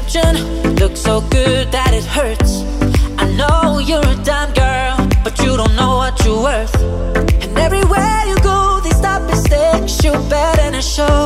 description. You so good that it hurts. I know you're a dumb girl, but you don't know what you're worth. And everywhere you go, they stop and stare, you better than a show.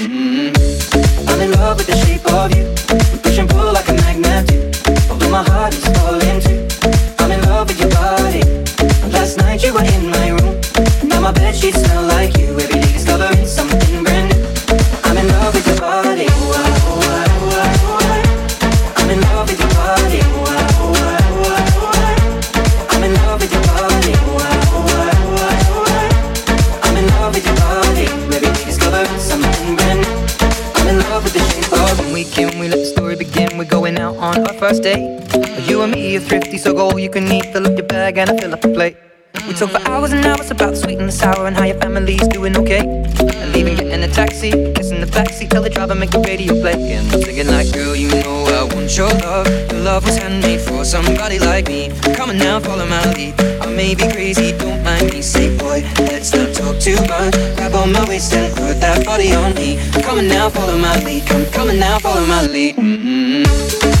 in love with the shape of you. Push and pull like a magnet do. Although my heart is falling too. I'm in love with your body. Last night you were in my room. Now my bed sheets smell like you. on our first date. You and me are thrifty, so go all you can eat. Fill up your bag and I fill up the plate. We talk for hours and hours about the sweet and the sour and how your family's doing okay. And get in a taxi, kissing the backseat, tell the driver make the radio play. And I'm thinking, like, girl, you know I want your love. Your love was handmade for somebody like me. Come on now, follow my lead. I may be crazy, don't mind me. Say, boy, let's not talk too much. Grab on my waist and put that body on me. Come on now, follow my lead. Come, come on now, follow my lead. Mm -hmm.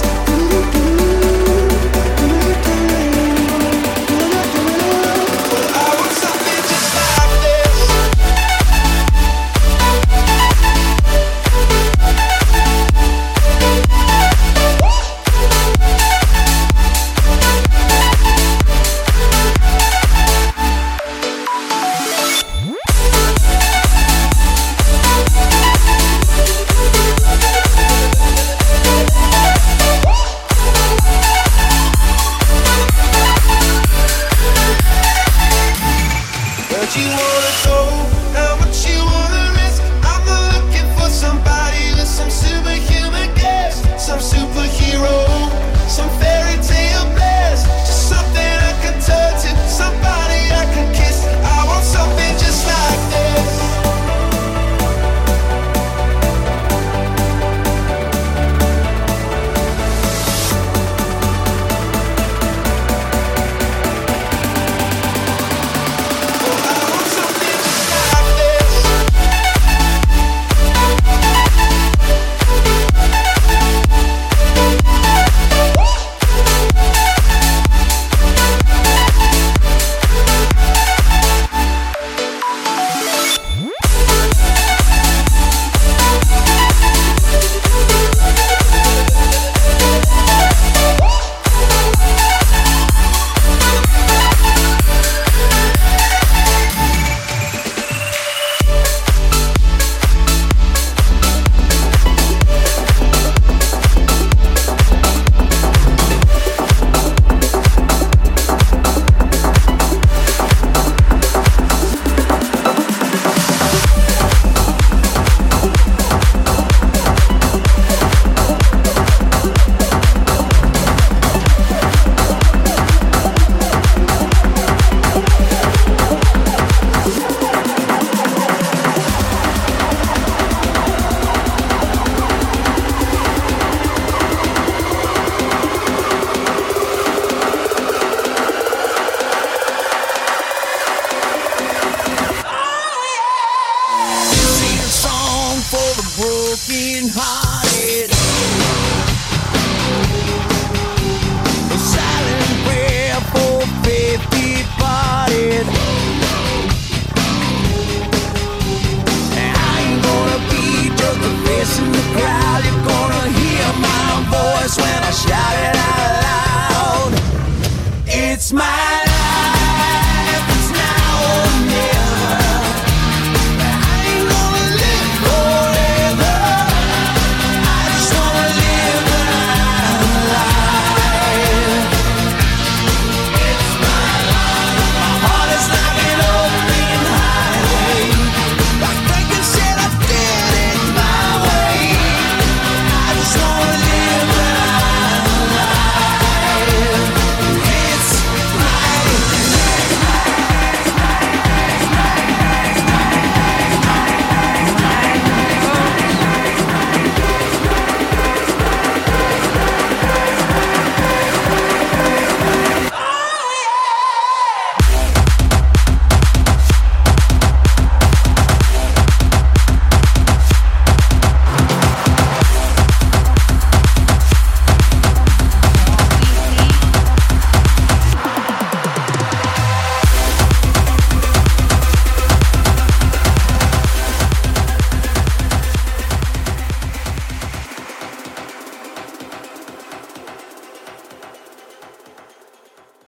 Like You wanna go?